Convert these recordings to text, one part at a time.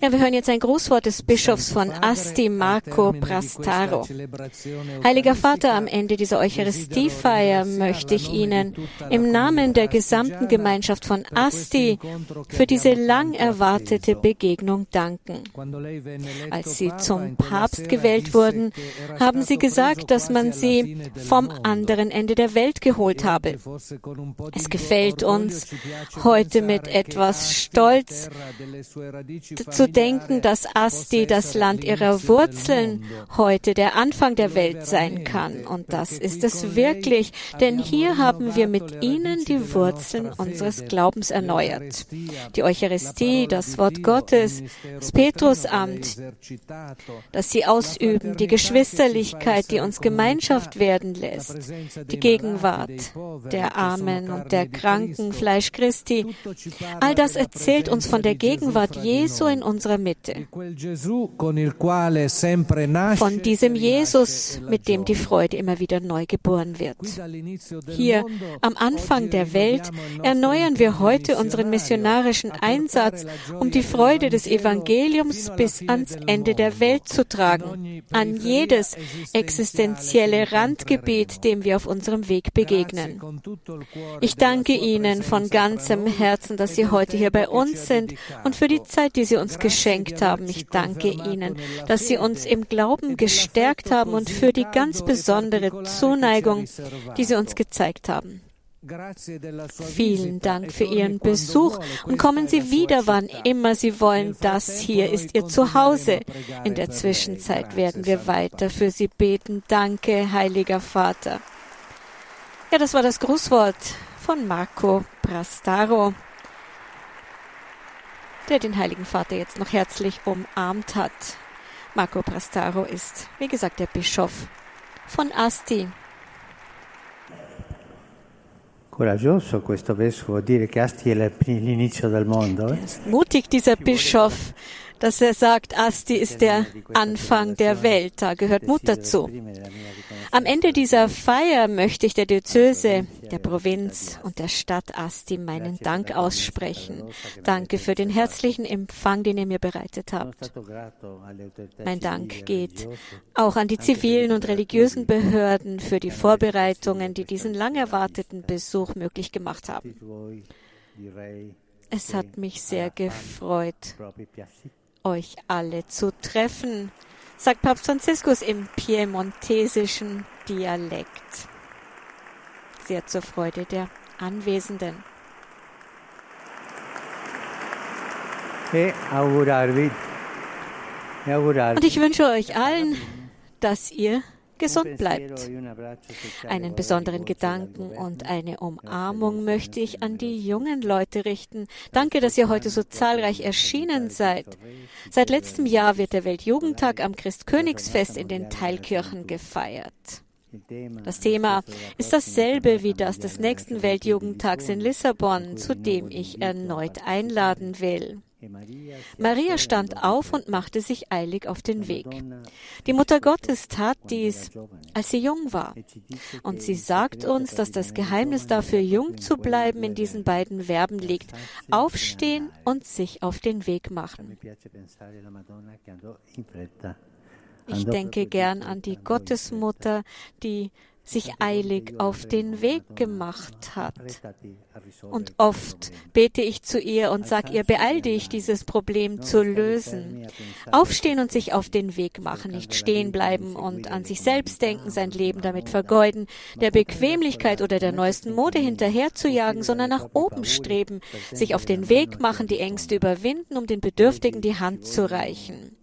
Ja, wir hören jetzt ein Grußwort des Bischofs von Asti, Marco Prastaro. Heiliger Vater, am Ende dieser Eucharistiefeier möchte ich Ihnen im Namen der gesamten Gemeinschaft von Asti für diese lang erwartete Begegnung danken. Als Sie zum Papst gewählt wurden, haben Sie gesagt, dass man Sie vom anderen Ende der Welt geholt habe. Es gefällt uns, heute mit etwas Stolz zu denken, dass Asti, das Land ihrer Wurzeln, heute der Anfang der Welt sein kann. Und das ist es wirklich, denn hier haben wir mit ihnen die Wurzeln unseres Glaubens erneuert. Die Eucharistie, das Wort Gottes, das Petrusamt, das sie ausüben, die Geschwisterlichkeit, die uns Gemeinschaft werden lässt, die Gegenwart der Armen und der Kranken, Fleisch Christi, all das erzählt uns von der Gegenwart Jesu in unserer Mitte. Von diesem Jesus, mit dem die Freude immer wieder neu geboren wird. Hier am Anfang der Welt erneuern wir heute unseren missionarischen Einsatz, um die Freude des Evangeliums bis ans Ende der Welt zu tragen, an jedes existenzielle Randgebiet, dem wir auf unserem Weg begegnen. Ich danke Ihnen von ganzem Herzen, dass Sie heute hier bei uns sind und für die Zeit, die Sie uns geschenkt haben. Ich danke Ihnen, dass Sie uns im Glauben gestärkt haben und für die ganz besondere Zuneigung, die Sie uns gezeigt haben. Vielen Dank für Ihren Besuch und kommen Sie wieder, wann immer Sie wollen. Das hier ist Ihr Zuhause. In der Zwischenzeit werden wir weiter für Sie beten. Danke, heiliger Vater. Ja, das war das Grußwort von Marco Prastaro der den Heiligen Vater jetzt noch herzlich umarmt hat. Marco Prastaro ist, wie gesagt, der Bischof von Asti. Coraggioso questo vescovo dire che Asti è l'inizio del mondo. Eh? Mutig dieser Bischof, dass er sagt, Asti ist der Anfang der Welt. Da gehört Mut dazu. Am Ende dieser Feier möchte ich der Diözese, der Provinz und der Stadt Asti meinen Dank aussprechen. Danke für den herzlichen Empfang, den ihr mir bereitet habt. Mein Dank geht auch an die zivilen und religiösen Behörden für die Vorbereitungen, die diesen lang erwarteten Besuch möglich gemacht haben. Es hat mich sehr gefreut, euch alle zu treffen, sagt Papst Franziskus im piemontesischen Dialekt. Sehr zur Freude der Anwesenden. Und ich wünsche euch allen, dass ihr gesund bleibt. Einen besonderen Gedanken und eine Umarmung möchte ich an die jungen Leute richten. Danke, dass ihr heute so zahlreich erschienen seid. Seit letztem Jahr wird der Weltjugendtag am Christkönigsfest in den Teilkirchen gefeiert. Das Thema ist dasselbe wie das des nächsten Weltjugendtags in Lissabon, zu dem ich erneut einladen will. Maria stand auf und machte sich eilig auf den Weg. Die Mutter Gottes tat dies, als sie jung war. Und sie sagt uns, dass das Geheimnis dafür, jung zu bleiben, in diesen beiden Verben liegt. Aufstehen und sich auf den Weg machen. Ich denke gern an die Gottesmutter, die sich eilig auf den Weg gemacht hat. Und oft bete ich zu ihr und sage ihr, beeil dich, dieses Problem zu lösen. Aufstehen und sich auf den Weg machen, nicht stehen bleiben und an sich selbst denken, sein Leben damit vergeuden, der Bequemlichkeit oder der neuesten Mode hinterherzujagen, sondern nach oben streben, sich auf den Weg machen, die Ängste überwinden, um den Bedürftigen die Hand zu reichen.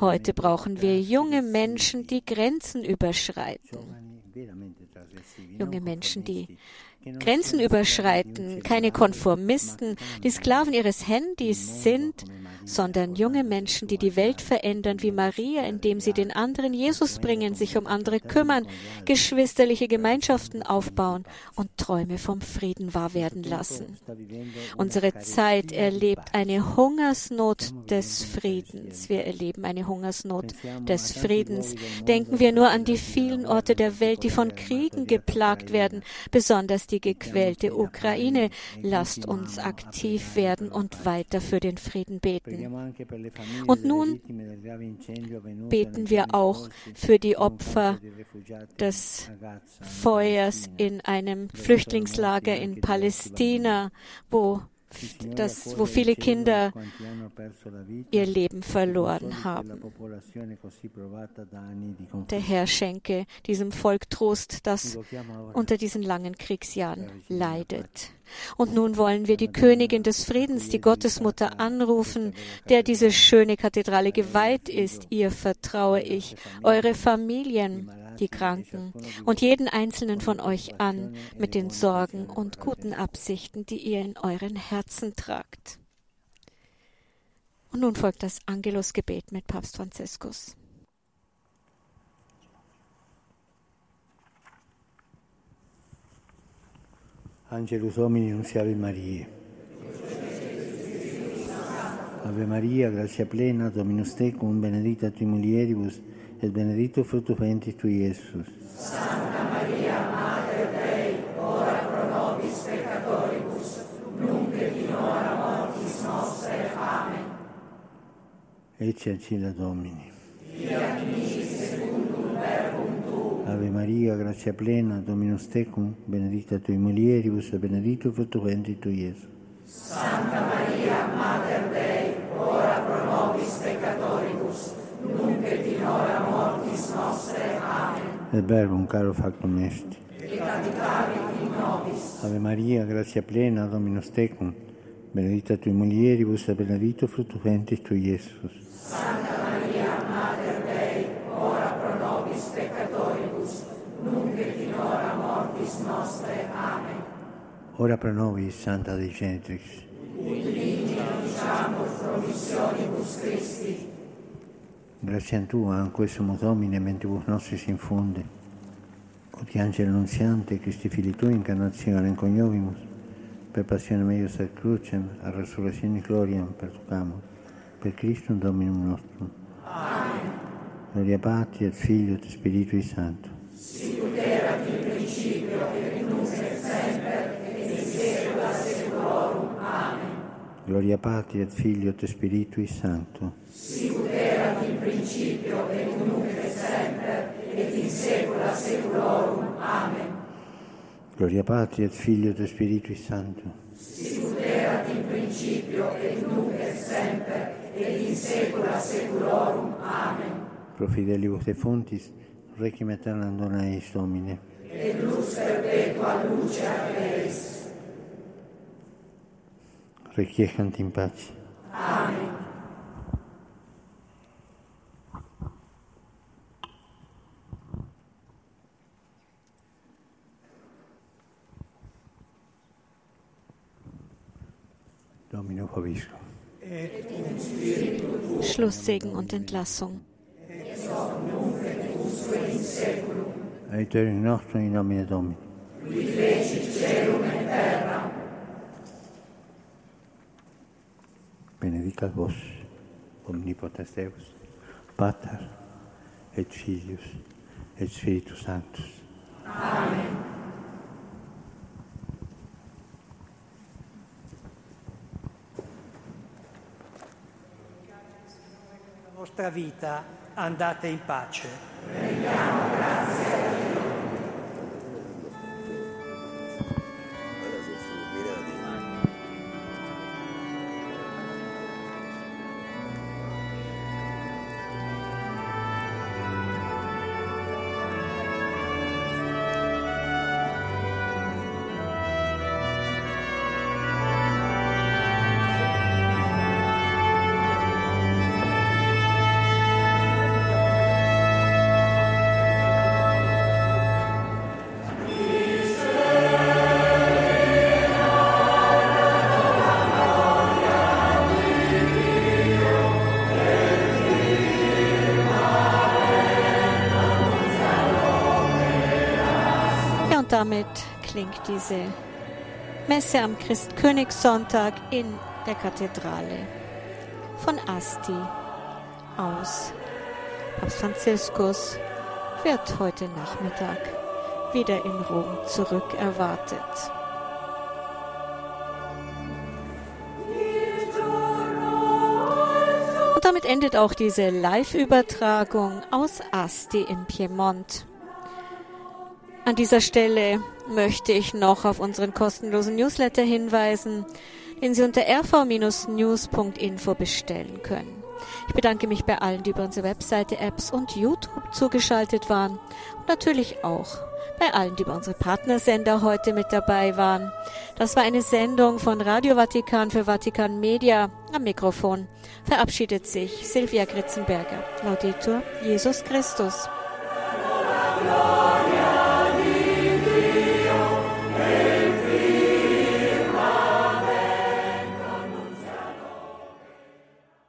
Heute brauchen wir junge Menschen, die Grenzen überschreiten junge Menschen, die Grenzen überschreiten, keine Konformisten, die Sklaven ihres Handys sind, sondern junge Menschen, die die Welt verändern wie Maria, indem sie den anderen Jesus bringen, sich um andere kümmern, geschwisterliche Gemeinschaften aufbauen und Träume vom Frieden wahr werden lassen. Unsere Zeit erlebt eine Hungersnot des Friedens. Wir erleben eine Hungersnot des Friedens. Denken wir nur an die vielen Orte der Welt, die von Kriegen geplagt werden, besonders die gequälte Ukraine. Lasst uns aktiv werden und weiter für den Frieden beten. Und nun beten wir auch für die Opfer des Feuers in einem Flüchtlingslager in Palästina, wo das, wo viele Kinder ihr Leben verloren haben. Der Herr schenke diesem Volk Trost, das unter diesen langen Kriegsjahren leidet. Und nun wollen wir die Königin des Friedens, die Gottesmutter, anrufen, der diese schöne Kathedrale geweiht ist. Ihr vertraue ich, eure Familien, die Kranken und jeden einzelnen von euch an mit den Sorgen und guten Absichten, die ihr in euren Herzen tragt. Und nun folgt das Angelusgebet mit Papst Franziskus. Angelus Domini Nunciavi Mariae. Ave Maria, grazia plena, Dominus tecum, benedicta tui mulieribus, et benedictus fructus ventris tui, Iesus. Santa Maria, Mater Dei, ora pro nobis peccatoribus, nunc et in hora mortis nostre. Amen. Ecce ancilla Domini. Fiat mi secundum verbum tuum. Ave Maria, grazia plena, Dominus tecum, benedicta tui mulieribus, et benedictus fructus ventris tui, Iesus. Santa Maria, Mater Dei, ora pro nobis peccatoribus, hora mortis nostre. Amen. Caro factum est. Et adicavit in nobis. Ave Maria, grazia plena, Dominus tecum, benedicta tui mulieribus, et benedictus fructus ventris tui, Iesus. Santa Maria, Mater Dei, ora pro nobis peccatoribus, nunc et in hora mortis nostre. Amen. Ora pro nobis, Santa Dei Genitrix. Promissionibus Christi. Grazie Tua, anque sumo Domine, mentibus nostris infunde. Oti angelo annunziante, Christi Fili Tui, incarnazione in coniovimus, per passione meius ad crucem, a resurrezione gloriam perducamus, per Christum Dominum nostrum. Amen. Gloria Patri et Figlio et Spiritui Sancto. Sicut erat in principio et nunc et semper et in saecula saeculorum. Amen. Gloria Patri et Figlio et Spiritui Sancto. Sicut in principio et nunc et semper et in saecula saeculorum. Amen. Gloria Patri et Figlio et Spiritui Sancto. Sicut erat in principio et nunc et semper et in saecula saeculorum. Amen. Pro fidelibus defuntis, requiem aeternam eis Domine. Et lux perpetua luce eis. Requiescant in pace. Amen. Domino Favisco. Schlusssegen und Entlassung. Aiuterium nostrum in nomine Domini. Qui feci celum et terra. Benedicat vos, omnipotens Deus, Pater et Filius et Spiritus Sanctus. la vostra vita, andate in pace. Ja, und damit klingt diese Messe am Christkönigssonntag in der Kathedrale von Asti aus. Papst Franziskus wird heute Nachmittag wieder in Rom zurück erwartet. damit endet auch diese Live-Übertragung aus Asti in Piemont. An dieser Stelle möchte ich noch auf unseren kostenlosen Newsletter hinweisen, den Sie unter rv-news.info bestellen können. Ich bedanke mich bei allen, die über unsere Webseite, Apps und YouTube zugeschaltet waren und natürlich auch bei allen, die bei unseren Partnersender heute mit dabei waren. Das war eine Sendung von Radio Vatikan für Vatikan Media. Am Mikrofon verabschiedet sich Silvia Gritzenberger. Laudetur Jesus Christus.